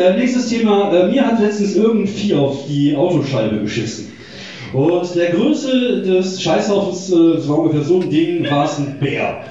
Äh, nächstes Thema. Äh, mir hat letztens irgendein Vieh auf die Autoscheibe geschissen. Und der Größe des Scheißhaufens, äh, war ungefähr so ein Ding, war es ein Bär.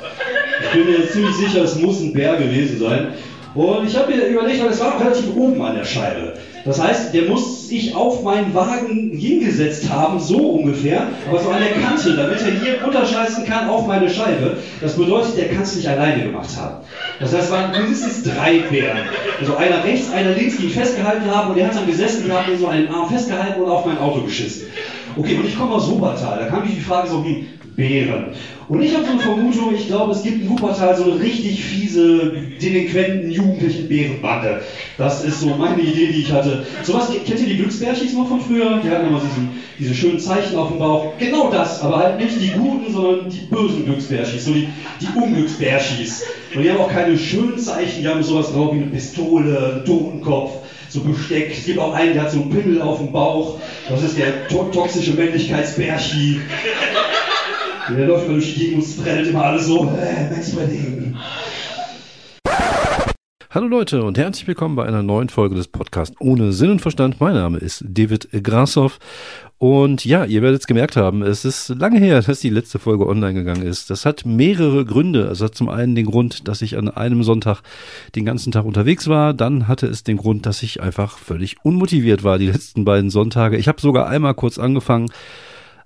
Ich bin mir ziemlich sicher, es muss ein Bär gewesen sein. Und ich habe mir überlegt, weil es war relativ oben an der Scheibe. Das heißt, der muss sich auf meinen Wagen hingesetzt haben, so ungefähr, aber so an der Kante, damit er hier runterscheißen kann auf meine Scheibe. Das bedeutet, der kann es nicht alleine gemacht haben. Das heißt, es waren mindestens drei Bären. Also einer rechts, einer links, die ihn festgehalten haben und der hat dann gesessen und hat mir so einen Arm festgehalten und auf mein Auto geschissen. Okay, und ich komme aus Wuppertal. Da kam mich die Frage so, wie Bären. Und ich habe so eine Vermutung, ich glaube, es gibt in Wuppertal so eine richtig fiese, delinquenten, jugendlichen Bärenbande. Das ist so meine Idee, die ich hatte. Sowas, kennt ihr die Glücksbärchis noch von früher? Die hatten immer diesen, diese schönen Zeichen auf dem Bauch. Genau das, aber halt nicht die guten, sondern die bösen Glücksbärchis, so die, die Unglücksbärchis. Und die haben auch keine schönen Zeichen, die haben sowas drauf wie eine Pistole, einen Totenkopf so Besteck. Es gibt auch einen, der hat so einen Pimmel auf dem Bauch. Das ist der to toxische Der läuft immer durch die Gegend und spreadet immer alles so. Äh, Max Hallo Leute und herzlich willkommen bei einer neuen Folge des Podcasts ohne Sinn und Verstand. Mein Name ist David Grassoff und ja, ihr werdet es gemerkt haben, es ist lange her, dass die letzte Folge online gegangen ist. Das hat mehrere Gründe. Es hat zum einen den Grund, dass ich an einem Sonntag den ganzen Tag unterwegs war. Dann hatte es den Grund, dass ich einfach völlig unmotiviert war die letzten beiden Sonntage. Ich habe sogar einmal kurz angefangen,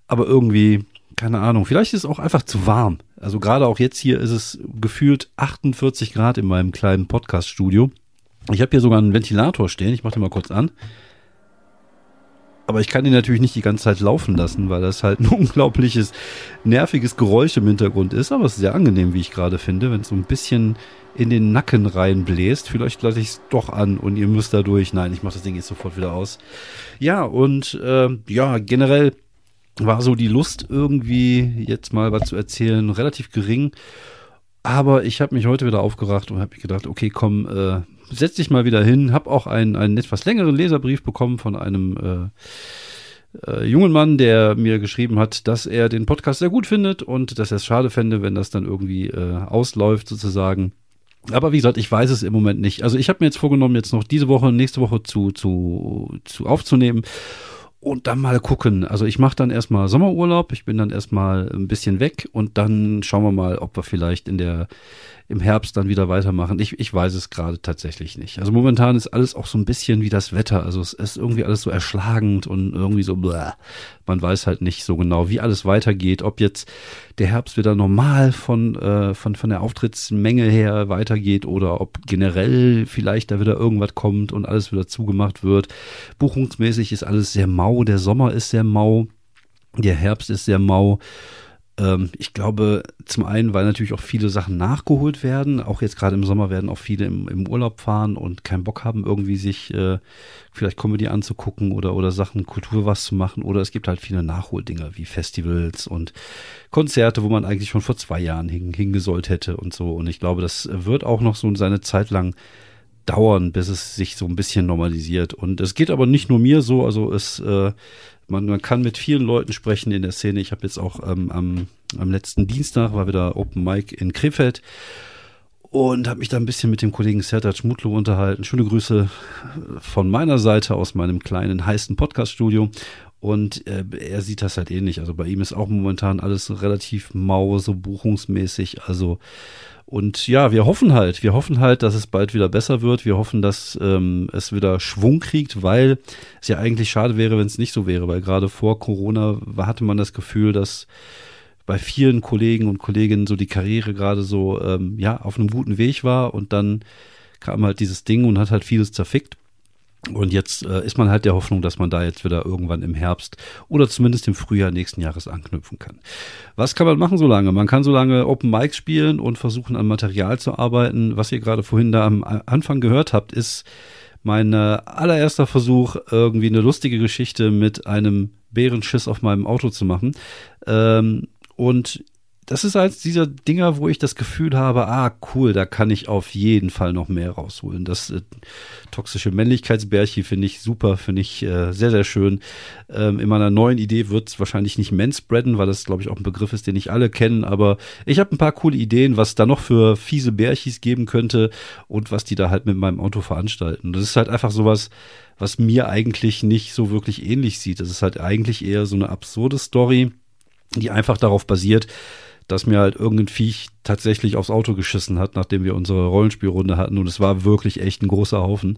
aber irgendwie keine Ahnung, vielleicht ist es auch einfach zu warm. Also gerade auch jetzt hier ist es gefühlt 48 Grad in meinem kleinen Podcast-Studio. Ich habe hier sogar einen Ventilator stehen, ich mache den mal kurz an. Aber ich kann ihn natürlich nicht die ganze Zeit laufen lassen, weil das halt ein unglaubliches, nerviges Geräusch im Hintergrund ist. Aber es ist sehr angenehm, wie ich gerade finde, wenn es so ein bisschen in den Nacken reinbläst. Vielleicht lasse ich es doch an und ihr müsst da durch. Nein, ich mache das Ding jetzt sofort wieder aus. Ja, und äh, ja, generell war so die Lust irgendwie jetzt mal was zu erzählen relativ gering. Aber ich habe mich heute wieder aufgeracht und habe gedacht, okay, komm, äh, setz dich mal wieder hin. Hab auch einen, einen etwas längeren Leserbrief bekommen von einem äh, äh, jungen Mann, der mir geschrieben hat, dass er den Podcast sehr gut findet und dass er es schade fände, wenn das dann irgendwie äh, ausläuft sozusagen. Aber wie gesagt, ich weiß es im Moment nicht. Also ich habe mir jetzt vorgenommen, jetzt noch diese Woche, nächste Woche zu, zu, zu aufzunehmen und dann mal gucken. Also ich mache dann erstmal Sommerurlaub, ich bin dann erstmal ein bisschen weg und dann schauen wir mal, ob wir vielleicht in der im Herbst dann wieder weitermachen. Ich, ich weiß es gerade tatsächlich nicht. Also momentan ist alles auch so ein bisschen wie das Wetter. Also es ist irgendwie alles so erschlagend und irgendwie so, bläh. man weiß halt nicht so genau, wie alles weitergeht. Ob jetzt der Herbst wieder normal von, äh, von, von der Auftrittsmenge her weitergeht oder ob generell vielleicht da wieder irgendwas kommt und alles wieder zugemacht wird. Buchungsmäßig ist alles sehr mau. Der Sommer ist sehr mau. Der Herbst ist sehr mau. Ähm, ich glaube, zum einen, weil natürlich auch viele Sachen nachgeholt werden. Auch jetzt gerade im Sommer werden auch viele im, im Urlaub fahren und keinen Bock haben, irgendwie sich äh, vielleicht Comedy anzugucken oder, oder Sachen, Kultur was zu machen. Oder es gibt halt viele Nachholdinger wie Festivals und Konzerte, wo man eigentlich schon vor zwei Jahren hin, hingesollt hätte und so. Und ich glaube, das wird auch noch so seine Zeit lang dauern, bis es sich so ein bisschen normalisiert. Und es geht aber nicht nur mir so, also es äh, man, man kann mit vielen Leuten sprechen in der Szene. Ich habe jetzt auch ähm, am, am letzten Dienstag war wieder Open Mic in Krefeld und habe mich da ein bisschen mit dem Kollegen Sertac Mutlu unterhalten. Schöne Grüße von meiner Seite aus meinem kleinen heißen Podcast-Studio. Und äh, er sieht das halt ähnlich. Also bei ihm ist auch momentan alles relativ mau, so buchungsmäßig. Also und ja, wir hoffen halt, wir hoffen halt, dass es bald wieder besser wird. Wir hoffen, dass ähm, es wieder Schwung kriegt, weil es ja eigentlich schade wäre, wenn es nicht so wäre, weil gerade vor Corona hatte man das Gefühl, dass bei vielen Kollegen und Kolleginnen so die Karriere gerade so ähm, ja auf einem guten Weg war und dann kam halt dieses Ding und hat halt vieles zerfickt. Und jetzt äh, ist man halt der Hoffnung, dass man da jetzt wieder irgendwann im Herbst oder zumindest im Frühjahr nächsten Jahres anknüpfen kann. Was kann man machen so lange? Man kann so lange Open Mic spielen und versuchen an Material zu arbeiten. Was ihr gerade vorhin da am Anfang gehört habt, ist mein äh, allererster Versuch, irgendwie eine lustige Geschichte mit einem Bärenschiss auf meinem Auto zu machen. Ähm, und das ist eins dieser Dinger, wo ich das Gefühl habe, ah, cool, da kann ich auf jeden Fall noch mehr rausholen. Das äh, toxische Männlichkeitsbärchen finde ich super, finde ich äh, sehr, sehr schön. Ähm, in meiner neuen Idee wird es wahrscheinlich nicht manspreaden, weil das, glaube ich, auch ein Begriff ist, den nicht alle kennen, aber ich habe ein paar coole Ideen, was da noch für fiese Bärchis geben könnte und was die da halt mit meinem Auto veranstalten. Das ist halt einfach sowas, was mir eigentlich nicht so wirklich ähnlich sieht. Das ist halt eigentlich eher so eine absurde Story, die einfach darauf basiert, dass mir halt irgendein Viech tatsächlich aufs Auto geschissen hat, nachdem wir unsere Rollenspielrunde hatten. Und es war wirklich echt ein großer Haufen.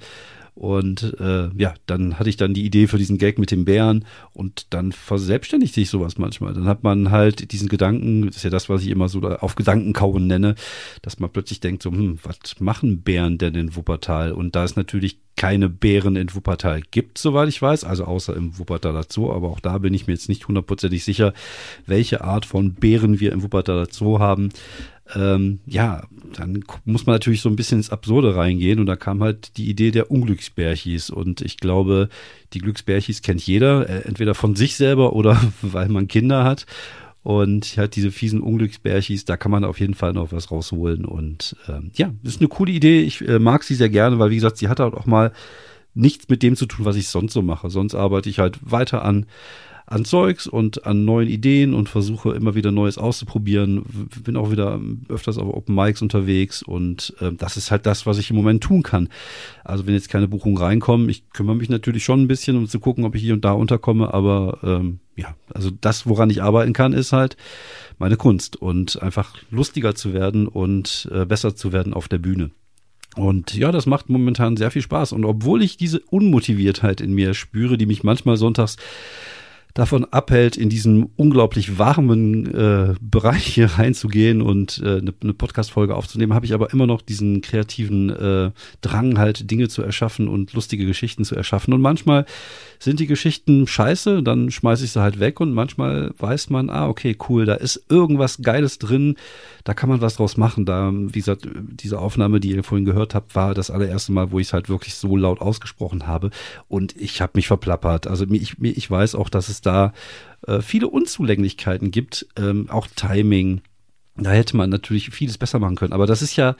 Und äh, ja, dann hatte ich dann die Idee für diesen Gag mit dem Bären und dann verselbstständigt sich sowas manchmal. Dann hat man halt diesen Gedanken, das ist ja das, was ich immer so auf Gedankenkauen nenne, dass man plötzlich denkt, so, hm, was machen Bären denn in Wuppertal? Und da ist natürlich keine Bären in Wuppertal gibt, soweit ich weiß, also außer im Wuppertaler Zoo, aber auch da bin ich mir jetzt nicht hundertprozentig sicher, welche Art von Bären wir im Wuppertaler Zoo haben. Ähm, ja, dann muss man natürlich so ein bisschen ins Absurde reingehen und da kam halt die Idee der Unglücksbärchis und ich glaube, die Glücksbärchis kennt jeder, äh, entweder von sich selber oder weil man Kinder hat und halt diese fiesen Unglücksbärchis, da kann man auf jeden Fall noch was rausholen. Und ähm, ja, ist eine coole Idee. Ich äh, mag sie sehr gerne, weil wie gesagt, sie hat halt auch mal nichts mit dem zu tun, was ich sonst so mache. Sonst arbeite ich halt weiter an an Zeugs und an neuen Ideen und versuche immer wieder Neues auszuprobieren. Bin auch wieder öfters auf Open Mics unterwegs und äh, das ist halt das, was ich im Moment tun kann. Also wenn jetzt keine Buchungen reinkommen, ich kümmere mich natürlich schon ein bisschen, um zu gucken, ob ich hier und da unterkomme, aber ähm, ja, also das, woran ich arbeiten kann, ist halt meine Kunst und einfach lustiger zu werden und äh, besser zu werden auf der Bühne. Und ja, das macht momentan sehr viel Spaß. Und obwohl ich diese Unmotiviertheit in mir spüre, die mich manchmal sonntags davon abhält, in diesen unglaublich warmen äh, Bereich hier reinzugehen und äh, eine, eine Podcast-Folge aufzunehmen, habe ich aber immer noch diesen kreativen äh, Drang, halt Dinge zu erschaffen und lustige Geschichten zu erschaffen. Und manchmal sind die Geschichten scheiße, dann schmeiße ich sie halt weg und manchmal weiß man, ah, okay, cool, da ist irgendwas Geiles drin, da kann man was draus machen. Da, wie gesagt, diese Aufnahme, die ihr vorhin gehört habt, war das allererste Mal, wo ich es halt wirklich so laut ausgesprochen habe und ich habe mich verplappert. Also ich, ich weiß auch, dass es da äh, viele Unzulänglichkeiten gibt, ähm, auch Timing. Da hätte man natürlich vieles besser machen können. Aber das ist ja,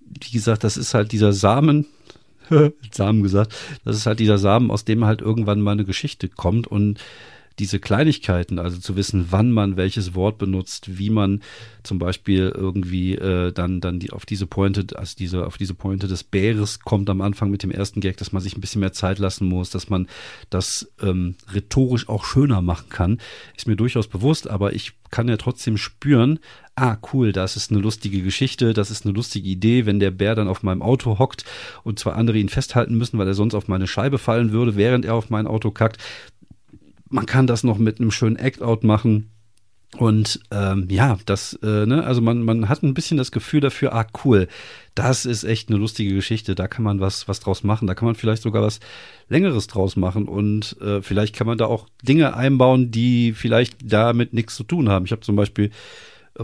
wie gesagt, das ist halt dieser Samen, Samen gesagt, das ist halt dieser Samen, aus dem halt irgendwann mal eine Geschichte kommt und diese Kleinigkeiten, also zu wissen, wann man welches Wort benutzt, wie man zum Beispiel irgendwie äh, dann dann die auf diese Pointe, also diese auf diese Pointe des Bäres kommt am Anfang mit dem ersten Gag, dass man sich ein bisschen mehr Zeit lassen muss, dass man das ähm, rhetorisch auch schöner machen kann, ist mir durchaus bewusst, aber ich kann ja trotzdem spüren, ah cool, das ist eine lustige Geschichte, das ist eine lustige Idee, wenn der Bär dann auf meinem Auto hockt und zwei andere ihn festhalten müssen, weil er sonst auf meine Scheibe fallen würde, während er auf mein Auto kackt man kann das noch mit einem schönen Act-Out machen. Und ähm, ja, das, äh, ne, also man, man hat ein bisschen das Gefühl dafür, ah, cool, das ist echt eine lustige Geschichte, da kann man was, was draus machen, da kann man vielleicht sogar was Längeres draus machen und äh, vielleicht kann man da auch Dinge einbauen, die vielleicht damit nichts zu tun haben. Ich habe zum Beispiel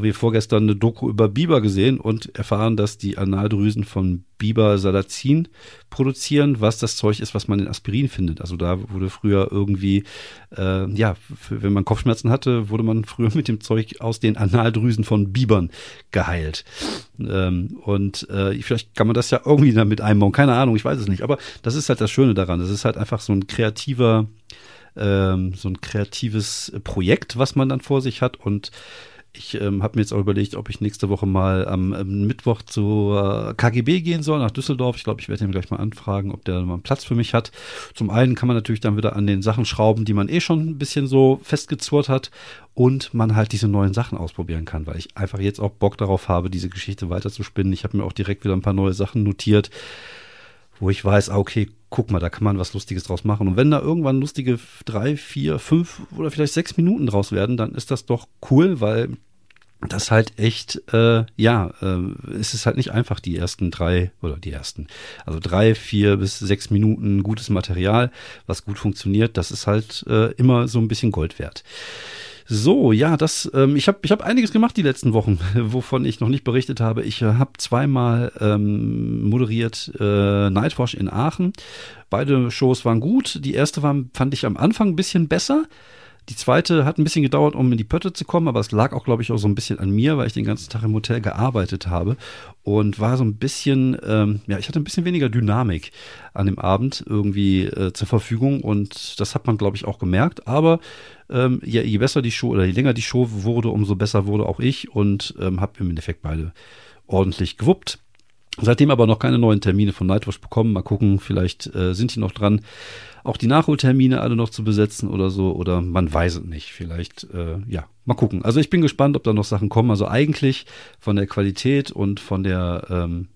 wir vorgestern eine Doku über Biber gesehen und erfahren, dass die Analdrüsen von Biber Salazin produzieren, was das Zeug ist, was man in Aspirin findet. Also da wurde früher irgendwie, äh, ja, wenn man Kopfschmerzen hatte, wurde man früher mit dem Zeug aus den Analdrüsen von Bibern geheilt. Ähm, und äh, vielleicht kann man das ja irgendwie damit einbauen. Keine Ahnung, ich weiß es nicht. Aber das ist halt das Schöne daran. Das ist halt einfach so ein kreativer, ähm, so ein kreatives Projekt, was man dann vor sich hat und ich ähm, habe mir jetzt auch überlegt, ob ich nächste Woche mal am ähm, Mittwoch zur KGB gehen soll, nach Düsseldorf. Ich glaube, ich werde ihn gleich mal anfragen, ob der mal einen Platz für mich hat. Zum einen kann man natürlich dann wieder an den Sachen schrauben, die man eh schon ein bisschen so festgezurrt hat und man halt diese neuen Sachen ausprobieren kann, weil ich einfach jetzt auch Bock darauf habe, diese Geschichte weiter zu spinnen. Ich habe mir auch direkt wieder ein paar neue Sachen notiert, wo ich weiß, ah, okay, guck mal, da kann man was Lustiges draus machen. Und wenn da irgendwann lustige drei, vier, fünf oder vielleicht sechs Minuten draus werden, dann ist das doch cool, weil das halt echt, äh, ja, äh, es ist halt nicht einfach die ersten drei oder die ersten, also drei, vier bis sechs Minuten gutes Material, was gut funktioniert, das ist halt äh, immer so ein bisschen Gold wert. So, ja, das, ähm, ich habe ich hab einiges gemacht die letzten Wochen, wovon ich noch nicht berichtet habe. Ich äh, habe zweimal ähm, moderiert äh, Nightwash in Aachen. Beide Shows waren gut. Die erste war, fand ich am Anfang ein bisschen besser Die zweite hat ein bisschen gedauert, um in die Pötte zu kommen, aber es lag auch, glaube ich, auch so ein bisschen an mir, weil ich den ganzen Tag im Hotel gearbeitet habe und war so ein bisschen, ähm, ja, ich hatte ein bisschen weniger Dynamik an dem Abend irgendwie äh, zur Verfügung und das hat man, glaube ich, auch gemerkt. Aber ähm, je, je besser die Show oder je länger die Show wurde, umso besser wurde auch ich und ähm, habe im Endeffekt beide ordentlich gewuppt. Seitdem aber noch keine neuen Termine von Nightwatch bekommen. Mal gucken, vielleicht äh, sind die noch dran, auch die Nachholtermine alle noch zu besetzen oder so. Oder man weiß es nicht. Vielleicht, äh, ja, mal gucken. Also ich bin gespannt, ob da noch Sachen kommen. Also eigentlich von der Qualität und von der ähm,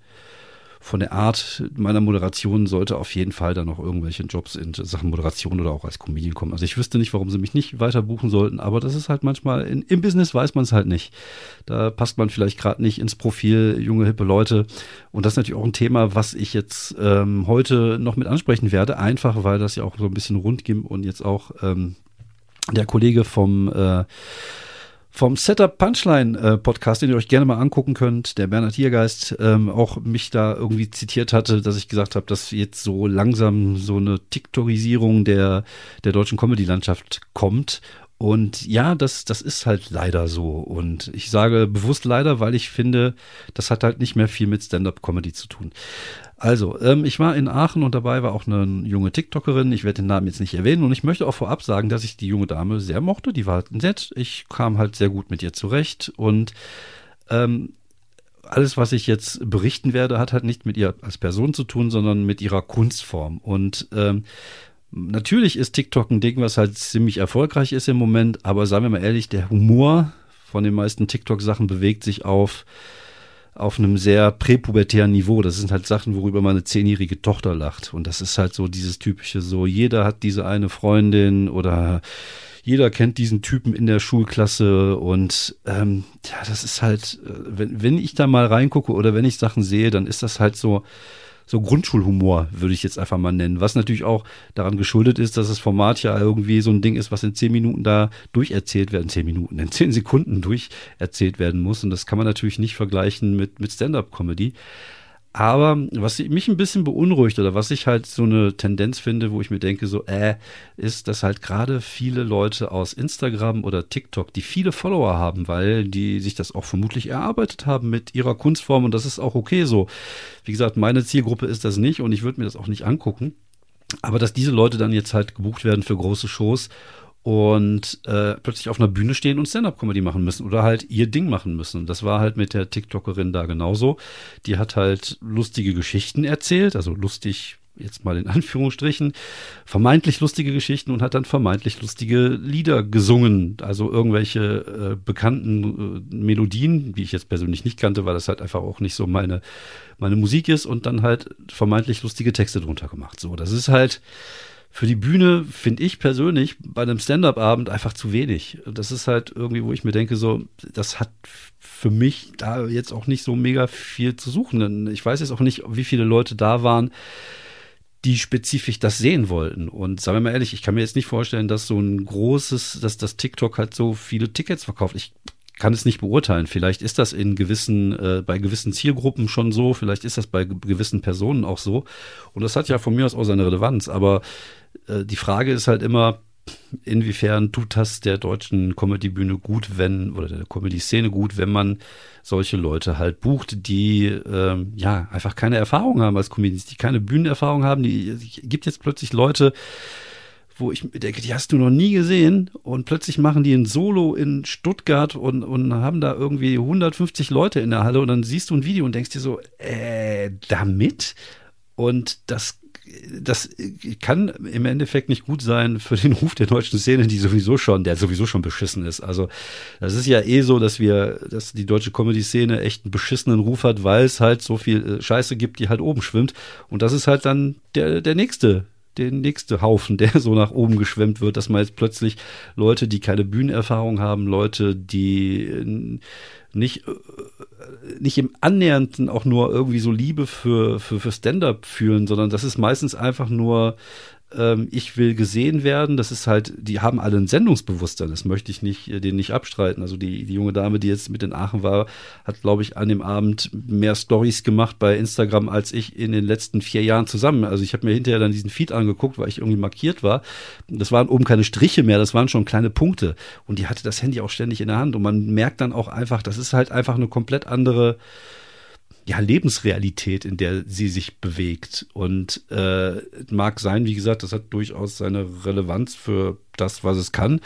von der Art meiner Moderation sollte auf jeden Fall dann noch irgendwelche Jobs in Sachen Moderation oder auch als Comedian kommen. Also ich wüsste nicht, warum sie mich nicht weiter buchen sollten, aber das ist halt manchmal, in, im Business weiß man es halt nicht. Da passt man vielleicht gerade nicht ins Profil junge, hippe Leute. Und das ist natürlich auch ein Thema, was ich jetzt ähm, heute noch mit ansprechen werde, einfach weil das ja auch so ein bisschen rund ging und jetzt auch ähm, der Kollege vom äh, vom Setup Punchline äh, Podcast, den ihr euch gerne mal angucken könnt, der Bernhard Hiergeist ähm, auch mich da irgendwie zitiert hatte, dass ich gesagt habe, dass jetzt so langsam so eine TikTokisierung der, der deutschen Comedy-Landschaft kommt. Und ja, das, das ist halt leider so. Und ich sage bewusst leider, weil ich finde, das hat halt nicht mehr viel mit Stand-up-Comedy zu tun. Also, ähm, ich war in Aachen und dabei war auch eine junge TikTokerin. Ich werde den Namen jetzt nicht erwähnen und ich möchte auch vorab sagen, dass ich die junge Dame sehr mochte. Die war halt nett. Ich kam halt sehr gut mit ihr zurecht und ähm, alles, was ich jetzt berichten werde, hat halt nicht mit ihr als Person zu tun, sondern mit ihrer Kunstform. Und ähm, natürlich ist TikTok ein Ding, was halt ziemlich erfolgreich ist im Moment, aber sagen wir mal ehrlich, der Humor von den meisten TikTok-Sachen bewegt sich auf auf einem sehr präpubertären Niveau. Das sind halt Sachen, worüber meine zehnjährige Tochter lacht. Und das ist halt so dieses typische so, jeder hat diese eine Freundin oder jeder kennt diesen Typen in der Schulklasse und ähm, ja, das ist halt, äh, wenn, wenn ich da mal reingucke oder wenn ich Sachen sehe, dann ist das halt so, so Grundschulhumor, würde ich jetzt einfach mal nennen. Was natürlich auch daran geschuldet ist, dass das Format ja irgendwie so ein Ding ist, was in zehn Minuten da durcherzählt werden, zehn Minuten, in zehn Sekunden durcherzählt werden muss. Und das kann man natürlich nicht vergleichen mit, mit Stand-up-Comedy. Aber was mich ein bisschen beunruhigt oder was ich halt so eine Tendenz finde, wo ich mir denke, so, äh, ist, dass halt gerade viele Leute aus Instagram oder TikTok, die viele Follower haben, weil die sich das auch vermutlich erarbeitet haben mit ihrer Kunstform und das ist auch okay so. Wie gesagt, meine Zielgruppe ist das nicht und ich würde mir das auch nicht angucken. Aber dass diese Leute dann jetzt halt gebucht werden für große Shows und äh, plötzlich auf einer Bühne stehen und Stand-up-Comedy machen müssen oder halt ihr Ding machen müssen. Das war halt mit der TikTokerin da genauso. Die hat halt lustige Geschichten erzählt, also lustig jetzt mal in Anführungsstrichen, vermeintlich lustige Geschichten und hat dann vermeintlich lustige Lieder gesungen, also irgendwelche äh, bekannten äh, Melodien, die ich jetzt persönlich nicht kannte, weil das halt einfach auch nicht so meine meine Musik ist und dann halt vermeintlich lustige Texte drunter gemacht. So, das ist halt für die Bühne finde ich persönlich bei einem Stand-up-Abend einfach zu wenig. Das ist halt irgendwie, wo ich mir denke, so, das hat für mich da jetzt auch nicht so mega viel zu suchen. Denn ich weiß jetzt auch nicht, wie viele Leute da waren, die spezifisch das sehen wollten. Und sagen wir mal ehrlich, ich kann mir jetzt nicht vorstellen, dass so ein großes, dass das TikTok halt so viele Tickets verkauft. Ich kann es nicht beurteilen. Vielleicht ist das in gewissen, äh, bei gewissen Zielgruppen schon so, vielleicht ist das bei gewissen Personen auch so. Und das hat ja von mir aus auch seine Relevanz. Aber äh, die Frage ist halt immer, inwiefern tut das der deutschen Comedy-Bühne gut, wenn, oder der Comedy-Szene gut, wenn man solche Leute halt bucht, die äh, ja einfach keine Erfahrung haben als Comedians, die keine Bühnenerfahrung haben. Die gibt jetzt plötzlich Leute, wo ich denke, die hast du noch nie gesehen und plötzlich machen die ein Solo in Stuttgart und, und haben da irgendwie 150 Leute in der Halle und dann siehst du ein Video und denkst dir so, äh, damit? Und das das kann im Endeffekt nicht gut sein für den Ruf der deutschen Szene, die sowieso schon, der sowieso schon beschissen ist. Also das ist ja eh so, dass wir, dass die deutsche Comedy-Szene echt einen beschissenen Ruf hat, weil es halt so viel äh, Scheiße gibt, die halt oben schwimmt. Und das ist halt dann der, der nächste der nächste Haufen, der so nach oben geschwemmt wird, dass man jetzt plötzlich Leute, die keine Bühnenerfahrung haben, Leute, die nicht äh, nicht im Annähernden auch nur irgendwie so Liebe für, für, für Stand-up fühlen, sondern das ist meistens einfach nur ähm, ich will gesehen werden. Das ist halt, die haben alle ein Sendungsbewusstsein. Das möchte ich nicht, äh, denen nicht abstreiten. Also die, die junge Dame, die jetzt mit in Aachen war, hat, glaube ich, an dem Abend mehr Stories gemacht bei Instagram als ich in den letzten vier Jahren zusammen. Also ich habe mir hinterher dann diesen Feed angeguckt, weil ich irgendwie markiert war. Das waren oben keine Striche mehr, das waren schon kleine Punkte. Und die hatte das Handy auch ständig in der Hand. Und man merkt dann auch einfach, das ist halt einfach eine komplett andere ja, Lebensrealität, in der sie sich bewegt. Und äh, mag sein, wie gesagt, das hat durchaus seine Relevanz für das, was es kann.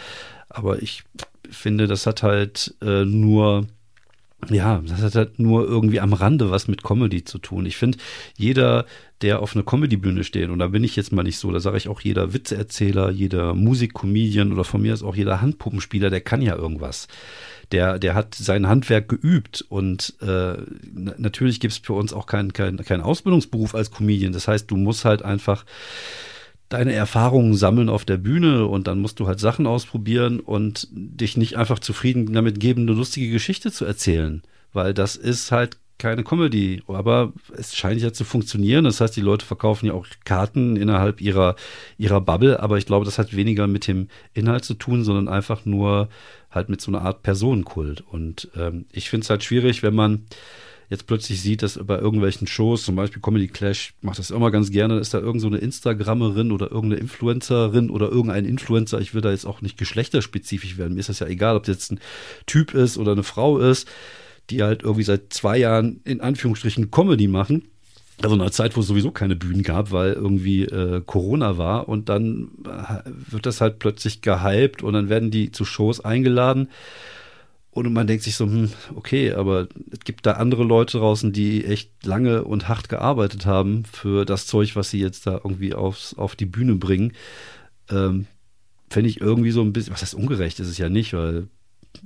Aber ich finde, das hat halt äh, nur ja, das hat halt nur irgendwie am Rande was mit Comedy zu tun. Ich finde, jeder, der auf einer Comedybühne steht, und da bin ich jetzt mal nicht so, da sage ich auch jeder Witzeerzähler, jeder Musikcomedian oder von mir ist auch jeder Handpuppenspieler, der kann ja irgendwas der, der hat sein Handwerk geübt und äh, natürlich gibt es für uns auch keinen kein, kein Ausbildungsberuf als Comedian. Das heißt, du musst halt einfach deine Erfahrungen sammeln auf der Bühne und dann musst du halt Sachen ausprobieren und dich nicht einfach zufrieden damit geben, eine lustige Geschichte zu erzählen, weil das ist halt keine Comedy, aber es scheint ja zu funktionieren. Das heißt, die Leute verkaufen ja auch Karten innerhalb ihrer, ihrer Bubble, aber ich glaube, das hat weniger mit dem Inhalt zu tun, sondern einfach nur halt mit so einer Art Personenkult. Und ähm, ich finde es halt schwierig, wenn man jetzt plötzlich sieht, dass bei irgendwelchen Shows, zum Beispiel Comedy Clash, macht das immer ganz gerne, ist da irgendeine so Instagrammerin oder irgendeine Influencerin oder irgendein Influencer, ich will da jetzt auch nicht geschlechterspezifisch werden, mir ist das ja egal, ob das jetzt ein Typ ist oder eine Frau ist, die halt irgendwie seit zwei Jahren in Anführungsstrichen Comedy machen. Also in einer Zeit, wo es sowieso keine Bühnen gab, weil irgendwie äh, Corona war und dann äh, wird das halt plötzlich gehypt und dann werden die zu Shows eingeladen und man denkt sich so, hm, okay, aber es gibt da andere Leute draußen, die echt lange und hart gearbeitet haben für das Zeug, was sie jetzt da irgendwie aufs, auf die Bühne bringen. Ähm, Fände ich irgendwie so ein bisschen, was heißt ungerecht ist es ja nicht, weil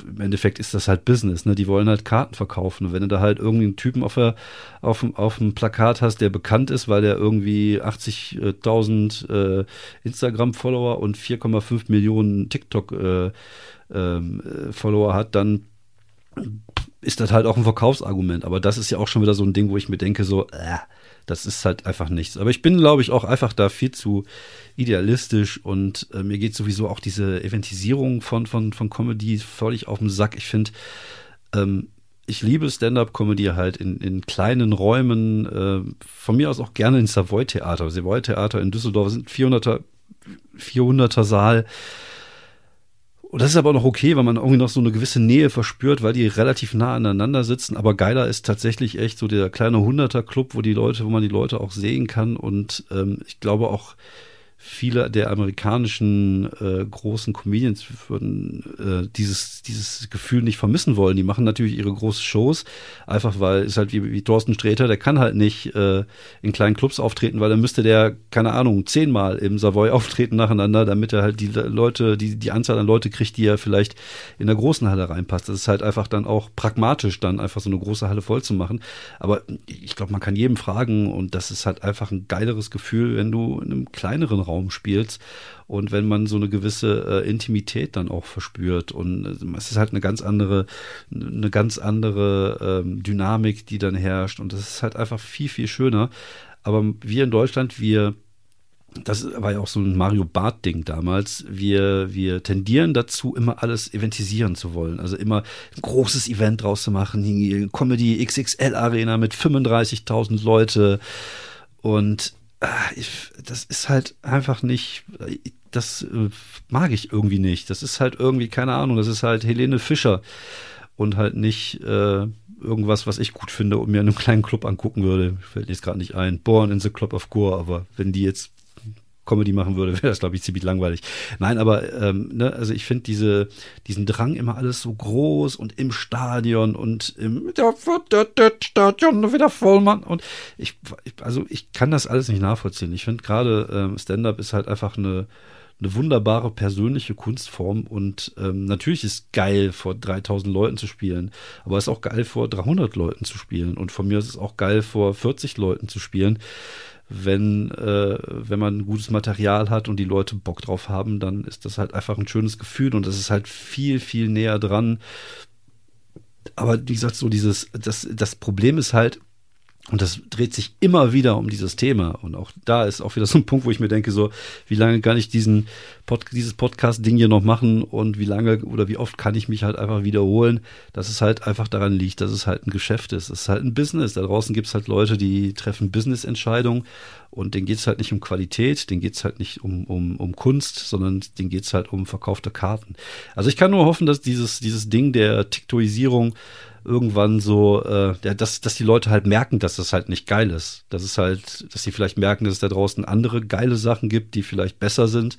im Endeffekt ist das halt Business, ne? Die wollen halt Karten verkaufen. Und wenn du da halt irgendwie einen Typen auf, der, auf, auf dem Plakat hast, der bekannt ist, weil der irgendwie 80.000 äh, Instagram-Follower und 4,5 Millionen TikTok-Follower äh, äh, hat, dann ist das halt auch ein Verkaufsargument. Aber das ist ja auch schon wieder so ein Ding, wo ich mir denke, so, äh, das ist halt einfach nichts. Aber ich bin, glaube ich, auch einfach da viel zu idealistisch und äh, mir geht sowieso auch diese Eventisierung von, von, von Comedy völlig auf den Sack. Ich finde, ähm, ich liebe Stand-up-Comedy halt in, in kleinen Räumen, äh, von mir aus auch gerne in Savoy-Theater. Savoy-Theater in Düsseldorf sind 400er, 400er Saal. Und das ist aber noch okay, weil man irgendwie noch so eine gewisse Nähe verspürt, weil die relativ nah aneinander sitzen. Aber geiler ist tatsächlich echt so der kleine Hunderter-Club, wo die Leute, wo man die Leute auch sehen kann. Und ähm, ich glaube auch, viele der amerikanischen äh, großen Comedians würden äh, dieses, dieses Gefühl nicht vermissen wollen. Die machen natürlich ihre großen Shows, einfach weil es halt wie, wie Thorsten Sträter, der kann halt nicht äh, in kleinen Clubs auftreten, weil dann müsste der, keine Ahnung, zehnmal im Savoy auftreten nacheinander, damit er halt die Leute, die, die Anzahl an Leute kriegt, die er vielleicht in der großen Halle reinpasst. Das ist halt einfach dann auch pragmatisch, dann einfach so eine große Halle voll zu machen. Aber ich glaube, man kann jedem fragen und das ist halt einfach ein geileres Gefühl, wenn du in einem kleineren Raum spielst und wenn man so eine gewisse äh, Intimität dann auch verspürt und äh, es ist halt eine ganz andere eine ganz andere ähm, Dynamik, die dann herrscht und das ist halt einfach viel viel schöner. Aber wir in Deutschland, wir das war ja auch so ein Mario Bart Ding damals. Wir, wir tendieren dazu, immer alles eventisieren zu wollen. Also immer ein großes Event draus zu machen. Comedy XXL Arena mit 35.000 Leute. Und ich, das ist halt einfach nicht, das äh, mag ich irgendwie nicht. Das ist halt irgendwie, keine Ahnung, das ist halt Helene Fischer und halt nicht äh, irgendwas, was ich gut finde und mir in einem kleinen Club angucken würde. Fällt jetzt gerade nicht ein. Born in the Club of Gore, aber wenn die jetzt Comedy machen würde, wäre das, glaube ich, ziemlich langweilig. Nein, aber ähm, ne, also ich finde diese, diesen Drang immer alles so groß und im Stadion und im Stadion wieder voll, Mann. Und ich, also ich kann das alles nicht nachvollziehen. Ich finde gerade ähm, Stand-up ist halt einfach eine eine wunderbare persönliche Kunstform und ähm, natürlich ist geil vor 3000 Leuten zu spielen, aber es ist auch geil vor 300 Leuten zu spielen und von mir ist es auch geil vor 40 Leuten zu spielen wenn, äh, wenn man gutes Material hat und die Leute Bock drauf haben, dann ist das halt einfach ein schönes Gefühl und das ist halt viel, viel näher dran. Aber wie gesagt, so dieses, das, das Problem ist halt, und das dreht sich immer wieder um dieses Thema. Und auch da ist auch wieder so ein Punkt, wo ich mir denke, so, wie lange kann ich diesen Pod dieses Podcast-Ding hier noch machen und wie lange oder wie oft kann ich mich halt einfach wiederholen, dass es halt einfach daran liegt, dass es halt ein Geschäft ist. Es ist halt ein Business. Da draußen gibt es halt Leute, die treffen Business-Entscheidungen und denen geht es halt nicht um Qualität, denen geht es halt nicht um, um, um Kunst, sondern denen geht es halt um verkaufte Karten. Also ich kann nur hoffen, dass dieses, dieses Ding der Tiktoisierung irgendwann so, äh, dass, dass die Leute halt merken, dass das halt nicht geil ist. Dass es halt, dass sie vielleicht merken, dass es da draußen andere geile Sachen gibt, die vielleicht besser sind.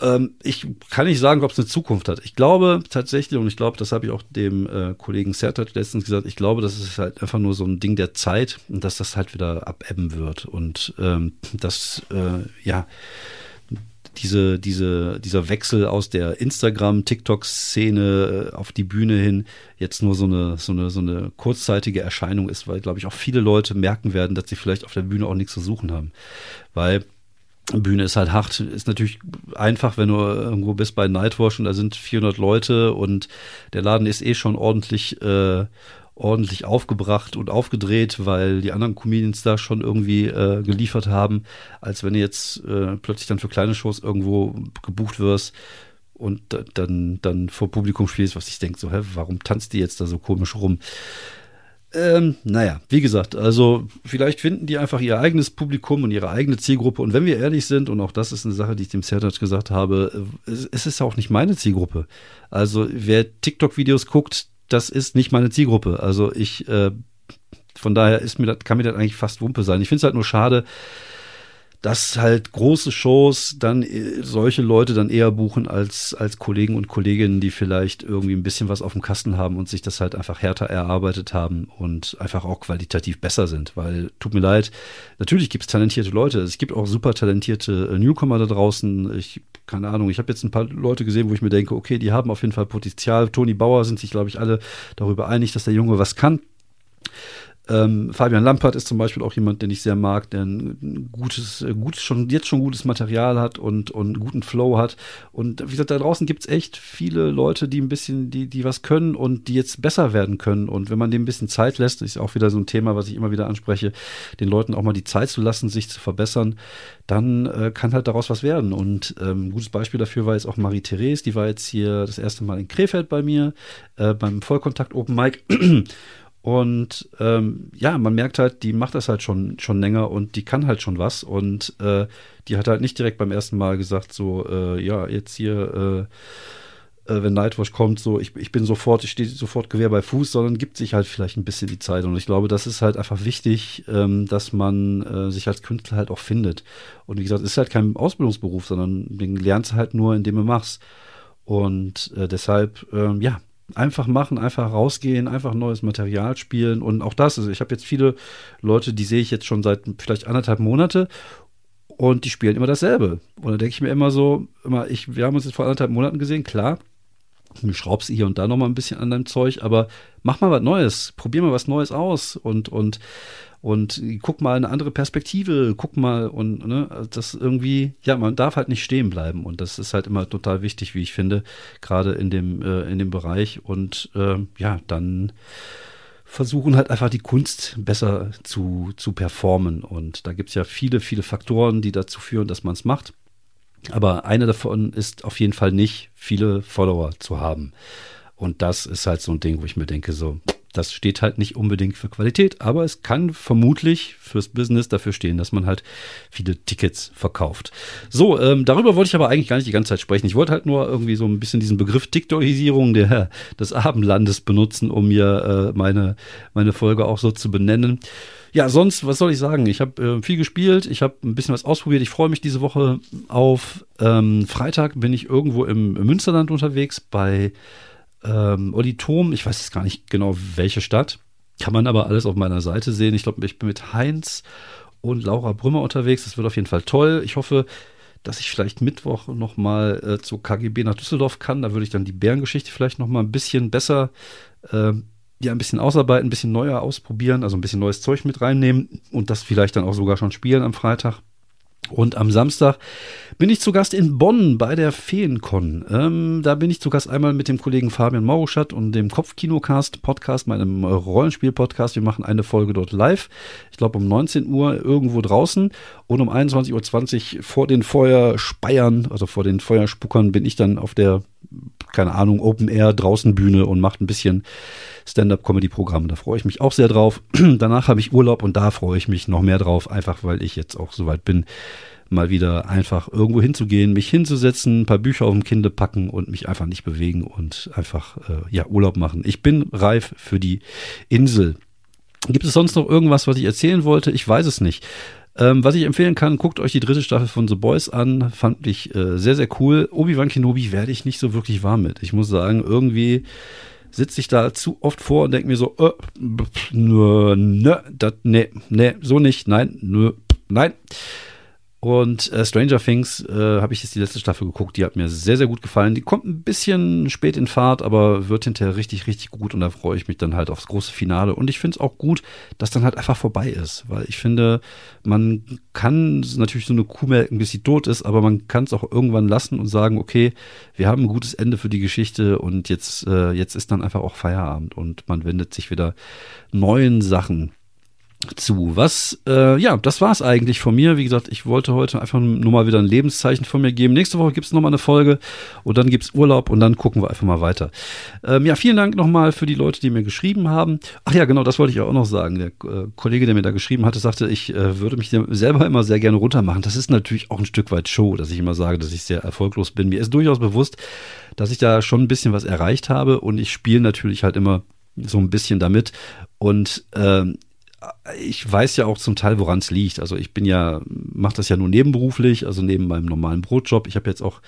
Ähm, ich kann nicht sagen, ob es eine Zukunft hat. Ich glaube tatsächlich, und ich glaube, das habe ich auch dem äh, Kollegen Sertat letztens gesagt, ich glaube, das ist halt einfach nur so ein Ding der Zeit und dass das halt wieder abebben wird. Und ähm, dass, äh, ja, diese, diese, dieser Wechsel aus der Instagram-TikTok-Szene äh, auf die Bühne hin jetzt nur so eine, so eine, so eine kurzzeitige Erscheinung ist, weil, glaube ich, auch viele Leute merken werden, dass sie vielleicht auf der Bühne auch nichts zu suchen haben. Weil Bühne ist halt hart, ist natürlich einfach, wenn du irgendwo bist bei Nightwatch und da sind 400 Leute und der Laden ist eh schon ordentlich, äh, ordentlich aufgebracht und aufgedreht, weil die anderen Comedians da schon irgendwie äh, geliefert haben, als wenn du jetzt äh, plötzlich dann für kleine Shows irgendwo gebucht wirst und dann, dann vor Publikum spielst, was ich denke, so, hä, warum tanzt die jetzt da so komisch rum? Ähm, naja, wie gesagt, also vielleicht finden die einfach ihr eigenes Publikum und ihre eigene Zielgruppe. Und wenn wir ehrlich sind, und auch das ist eine Sache, die ich dem Sertac gesagt habe, es, es ist auch nicht meine Zielgruppe. Also wer TikTok-Videos guckt, das ist nicht meine Zielgruppe. Also ich, äh, von daher ist mir das, kann mir das eigentlich fast Wumpe sein. Ich finde es halt nur schade, dass halt große Shows dann äh, solche Leute dann eher buchen als, als Kollegen und Kolleginnen, die vielleicht irgendwie ein bisschen was auf dem Kasten haben und sich das halt einfach härter erarbeitet haben und einfach auch qualitativ besser sind. Weil, tut mir leid, natürlich gibt es talentierte Leute. Es gibt auch super talentierte äh, Newcomer da draußen. Ich, keine Ahnung, ich habe jetzt ein paar Leute gesehen, wo ich mir denke, okay, die haben auf jeden Fall Potenzial. Toni Bauer sind sich, glaube ich, alle darüber einig, dass der Junge was kann. Ähm, Fabian Lampert ist zum Beispiel auch jemand, den ich sehr mag, der ein gutes, äh, gutes schon jetzt schon gutes Material hat und und guten Flow hat. Und wie gesagt, da draußen gibt's echt viele Leute, die ein bisschen, die die was können und die jetzt besser werden können. Und wenn man dem ein bisschen Zeit lässt, ist auch wieder so ein Thema, was ich immer wieder anspreche, den Leuten auch mal die Zeit zu lassen, sich zu verbessern, dann äh, kann halt daraus was werden. Und ähm, ein gutes Beispiel dafür war jetzt auch Marie-Therese, die war jetzt hier das erste Mal in Krefeld bei mir äh, beim Vollkontakt Open Mic. Und ähm, ja, man merkt halt, die macht das halt schon, schon länger und die kann halt schon was. Und äh, die hat halt nicht direkt beim ersten Mal gesagt, so, äh, ja, jetzt hier, äh, äh wenn Nightwatch kommt, so, ich, ich bin sofort, ich stehe sofort Gewehr bei Fuß, sondern gibt sich halt vielleicht ein bisschen die Zeit. Und ich glaube, das ist halt einfach wichtig, ähm, dass man äh, sich als Künstler halt auch findet. Und wie gesagt, es ist halt kein Ausbildungsberuf, sondern den lernst du halt nur, indem du machst. Und äh, deshalb, ähm, ja, einfach machen, einfach rausgehen, einfach neues Material spielen und auch das. Also ich habe jetzt viele Leute, die sehe ich jetzt schon seit vielleicht anderthalb Monate und die spielen immer dasselbe. Und da denke ich mir immer so, immer, ich, wir haben uns jetzt vor anderthalb Monaten gesehen, klar. Du schraubst hier und da noch mal ein bisschen an deinem Zeug, aber mach mal was Neues, probier mal was Neues aus und und und guck mal eine andere Perspektive, guck mal und ne, das irgendwie, ja, man darf halt nicht stehen bleiben und das ist halt immer total wichtig, wie ich finde, gerade in dem äh, in dem Bereich und äh, ja, dann versuchen halt einfach die Kunst besser zu, zu performen und da gibt es ja viele, viele Faktoren, die dazu führen, dass man es macht. Aber einer davon ist auf jeden Fall nicht, viele Follower zu haben. Und das ist halt so ein Ding, wo ich mir denke, so, das steht halt nicht unbedingt für Qualität, aber es kann vermutlich fürs Business dafür stehen, dass man halt viele Tickets verkauft. So, ähm, darüber wollte ich aber eigentlich gar nicht die ganze Zeit sprechen. Ich wollte halt nur irgendwie so ein bisschen diesen Begriff TikTokisierung der, des Abendlandes benutzen, um mir äh, meine, meine Folge auch so zu benennen. Ja, sonst, was soll ich sagen? Ich habe äh, viel gespielt, ich habe ein bisschen was ausprobiert. Ich freue mich diese Woche auf ähm, Freitag bin ich irgendwo im, im Münsterland unterwegs bei ähm, Olli Thom, ich weiß jetzt gar nicht genau, welche Stadt. Kann man aber alles auf meiner Seite sehen. Ich glaube, ich bin mit Heinz und Laura Brümmer unterwegs. Das wird auf jeden Fall toll. Ich hoffe, dass ich vielleicht Mittwoch nochmal äh, zu KGB nach Düsseldorf kann. Da würde ich dann die Bärengeschichte vielleicht nochmal ein bisschen besser, äh, ja, ein bisschen ausarbeiten, ein bisschen neuer ausprobieren, also ein bisschen neues Zeug mit reinnehmen und das vielleicht dann auch sogar schon spielen am Freitag. Und am Samstag bin ich zu Gast in Bonn bei der Feencon. Ähm, da bin ich zu Gast einmal mit dem Kollegen Fabian Mauruschat und dem Kopfkinocast Podcast, meinem Rollenspiel-Podcast. Wir machen eine Folge dort live. Ich glaube um 19 Uhr irgendwo draußen und um 21.20 Uhr vor den Feuerspeiern, also vor den Feuerspuckern, bin ich dann auf der, keine Ahnung, Open Air draußen Bühne und mache ein bisschen Stand-up-Comedy-Programm. Da freue ich mich auch sehr drauf. Danach habe ich Urlaub und da freue ich mich noch mehr drauf, einfach weil ich jetzt auch soweit bin, mal wieder einfach irgendwo hinzugehen, mich hinzusetzen, ein paar Bücher auf dem Kinde packen und mich einfach nicht bewegen und einfach äh, ja Urlaub machen. Ich bin reif für die Insel. Gibt es sonst noch irgendwas, was ich erzählen wollte? Ich weiß es nicht. Ähm, was ich empfehlen kann, guckt euch die dritte Staffel von The Boys an. Fand ich äh, sehr, sehr cool. Obi-Wan Kenobi werde ich nicht so wirklich warm mit. Ich muss sagen, irgendwie sitze ich da zu oft vor und denke mir so, äh, nö, nö, das, nee, nee, so nicht, nein, nö, nein. Und äh, Stranger Things äh, habe ich jetzt die letzte Staffel geguckt, die hat mir sehr, sehr gut gefallen. Die kommt ein bisschen spät in Fahrt, aber wird hinterher richtig, richtig gut und da freue ich mich dann halt aufs große Finale. Und ich finde es auch gut, dass dann halt einfach vorbei ist, weil ich finde, man kann natürlich so eine Kuh melken, bis sie tot ist, aber man kann es auch irgendwann lassen und sagen, okay, wir haben ein gutes Ende für die Geschichte und jetzt, äh, jetzt ist dann einfach auch Feierabend und man wendet sich wieder neuen Sachen zu. Was, äh, ja, das war's eigentlich von mir. Wie gesagt, ich wollte heute einfach nur mal wieder ein Lebenszeichen von mir geben. Nächste Woche gibt's noch mal eine Folge und dann gibt's Urlaub und dann gucken wir einfach mal weiter. Ähm, ja, vielen Dank nochmal für die Leute, die mir geschrieben haben. Ach ja, genau, das wollte ich auch noch sagen. Der äh, Kollege, der mir da geschrieben hatte, sagte, ich äh, würde mich selber immer sehr gerne runtermachen. Das ist natürlich auch ein Stück weit Show, dass ich immer sage, dass ich sehr erfolglos bin. Mir ist durchaus bewusst, dass ich da schon ein bisschen was erreicht habe und ich spiele natürlich halt immer so ein bisschen damit. Und ähm, ich weiß ja auch zum Teil, woran es liegt. Also ich bin ja, mache das ja nur nebenberuflich, also neben meinem normalen Brotjob. Ich habe jetzt auch,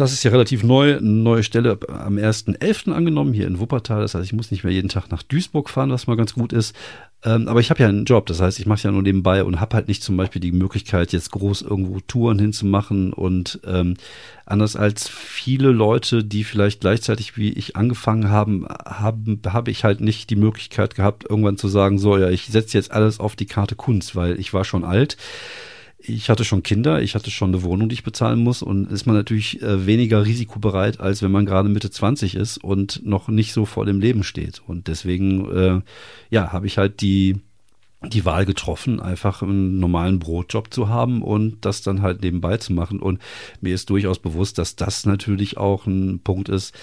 das ist ja relativ neu, eine neue Stelle am 1.11. angenommen, hier in Wuppertal. Das heißt, ich muss nicht mehr jeden Tag nach Duisburg fahren, was mal ganz gut ist. Ähm, aber ich habe ja einen Job, das heißt, ich mache ja nur nebenbei und habe halt nicht zum Beispiel die Möglichkeit, jetzt groß irgendwo Touren hinzumachen. Und ähm, anders als viele Leute, die vielleicht gleichzeitig wie ich angefangen haben, haben habe ich halt nicht die Möglichkeit gehabt, irgendwann zu sagen, so ja, ich setze jetzt alles auf die Karte Kunst, weil ich war schon alt ich hatte schon Kinder, ich hatte schon eine Wohnung, die ich bezahlen muss und ist man natürlich äh, weniger risikobereit, als wenn man gerade Mitte 20 ist und noch nicht so vor dem Leben steht. Und deswegen, äh, ja, habe ich halt die, die Wahl getroffen, einfach einen normalen Brotjob zu haben und das dann halt nebenbei zu machen. Und mir ist durchaus bewusst, dass das natürlich auch ein Punkt ist,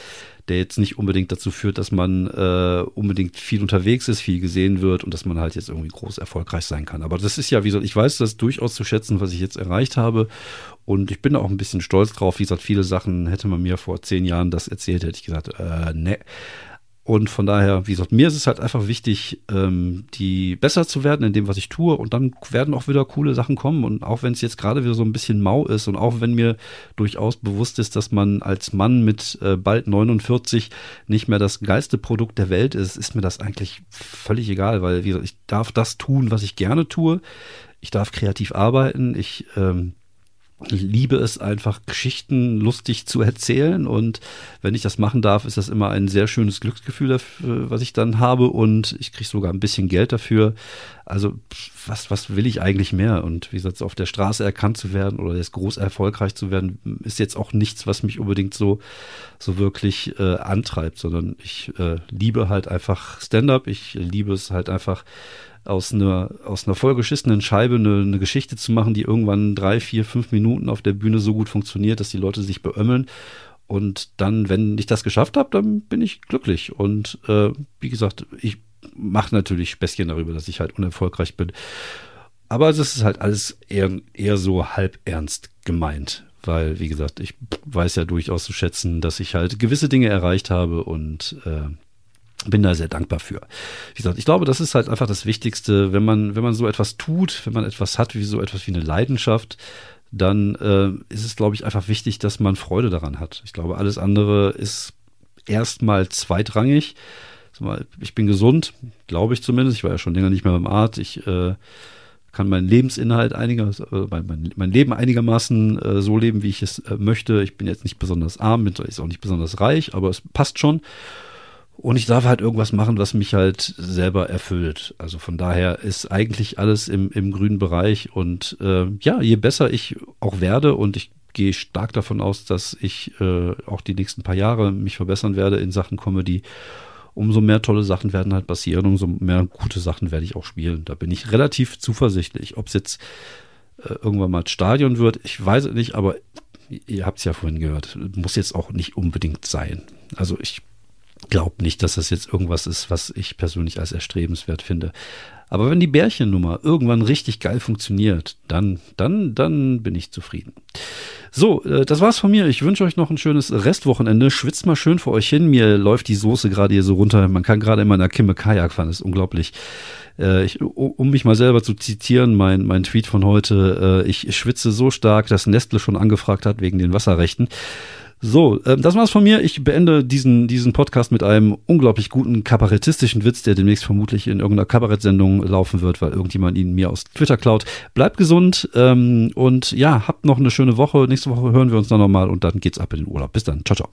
der jetzt nicht unbedingt dazu führt, dass man äh, unbedingt viel unterwegs ist, viel gesehen wird und dass man halt jetzt irgendwie groß erfolgreich sein kann. Aber das ist ja, wie gesagt, ich weiß das durchaus zu schätzen, was ich jetzt erreicht habe. Und ich bin auch ein bisschen stolz drauf. Wie gesagt, viele Sachen hätte man mir vor zehn Jahren das erzählt, hätte ich gesagt, äh, ne. Und von daher, wie gesagt, mir ist es halt einfach wichtig, ähm, die besser zu werden in dem, was ich tue. Und dann werden auch wieder coole Sachen kommen. Und auch wenn es jetzt gerade wieder so ein bisschen mau ist und auch wenn mir durchaus bewusst ist, dass man als Mann mit äh, bald 49 nicht mehr das geilste Produkt der Welt ist, ist mir das eigentlich völlig egal, weil wie gesagt, ich darf das tun, was ich gerne tue. Ich darf kreativ arbeiten. Ich ähm, liebe es einfach, Geschichten lustig zu erzählen. Und wenn ich das machen darf, ist das immer ein sehr schönes Glücksgefühl, was ich dann habe. Und ich kriege sogar ein bisschen Geld dafür. Also, was, was will ich eigentlich mehr? Und wie gesagt, auf der Straße erkannt zu werden oder jetzt groß erfolgreich zu werden, ist jetzt auch nichts, was mich unbedingt so, so wirklich äh, antreibt, sondern ich äh, liebe halt einfach Stand-up. Ich liebe es halt einfach, aus einer, aus einer vollgeschissenen Scheibe eine, eine Geschichte zu machen, die irgendwann drei, vier, fünf Minuten auf der Bühne so gut funktioniert, dass die Leute sich beömmeln. Und dann, wenn ich das geschafft habe, dann bin ich glücklich. Und äh, wie gesagt, ich mache natürlich Späßchen darüber, dass ich halt unerfolgreich bin. Aber das ist halt alles eher, eher so halb ernst gemeint. Weil, wie gesagt, ich weiß ja durchaus zu schätzen, dass ich halt gewisse Dinge erreicht habe und äh, bin da sehr dankbar für. Wie gesagt, ich glaube, das ist halt einfach das Wichtigste, wenn man, wenn man so etwas tut, wenn man etwas hat wie so etwas wie eine Leidenschaft, dann äh, ist es, glaube ich, einfach wichtig, dass man Freude daran hat. Ich glaube, alles andere ist erstmal zweitrangig. Ich bin gesund, glaube ich zumindest. Ich war ja schon länger nicht mehr beim Arzt. Ich äh, kann meinen Lebensinhalt einiger, äh, mein, mein, Leben einigermaßen äh, so leben, wie ich es äh, möchte. Ich bin jetzt nicht besonders arm, bin jetzt auch nicht besonders reich, aber es passt schon. Und ich darf halt irgendwas machen, was mich halt selber erfüllt. Also von daher ist eigentlich alles im, im grünen Bereich. Und äh, ja, je besser ich auch werde und ich gehe stark davon aus, dass ich äh, auch die nächsten paar Jahre mich verbessern werde in Sachen Comedy, umso mehr tolle Sachen werden halt passieren, umso mehr gute Sachen werde ich auch spielen. Da bin ich relativ zuversichtlich. Ob es jetzt äh, irgendwann mal Stadion wird, ich weiß es nicht, aber ihr habt es ja vorhin gehört, muss jetzt auch nicht unbedingt sein. Also ich glaube nicht, dass das jetzt irgendwas ist, was ich persönlich als erstrebenswert finde. Aber wenn die Bärchennummer irgendwann richtig geil funktioniert, dann, dann, dann bin ich zufrieden. So, äh, das war's von mir. Ich wünsche euch noch ein schönes Restwochenende. Schwitzt mal schön vor euch hin. Mir läuft die Soße gerade hier so runter. Man kann gerade in meiner Kimme Kajak fahren. Das ist unglaublich. Äh, ich, um mich mal selber zu zitieren, mein, mein Tweet von heute, äh, ich schwitze so stark, dass Nestle schon angefragt hat wegen den Wasserrechten. So, äh, das war's von mir. Ich beende diesen, diesen Podcast mit einem unglaublich guten kabarettistischen Witz, der demnächst vermutlich in irgendeiner Kabarettsendung laufen wird, weil irgendjemand ihn mir aus Twitter klaut. Bleibt gesund ähm, und ja, habt noch eine schöne Woche. Nächste Woche hören wir uns dann nochmal und dann geht's ab in den Urlaub. Bis dann. Ciao, ciao.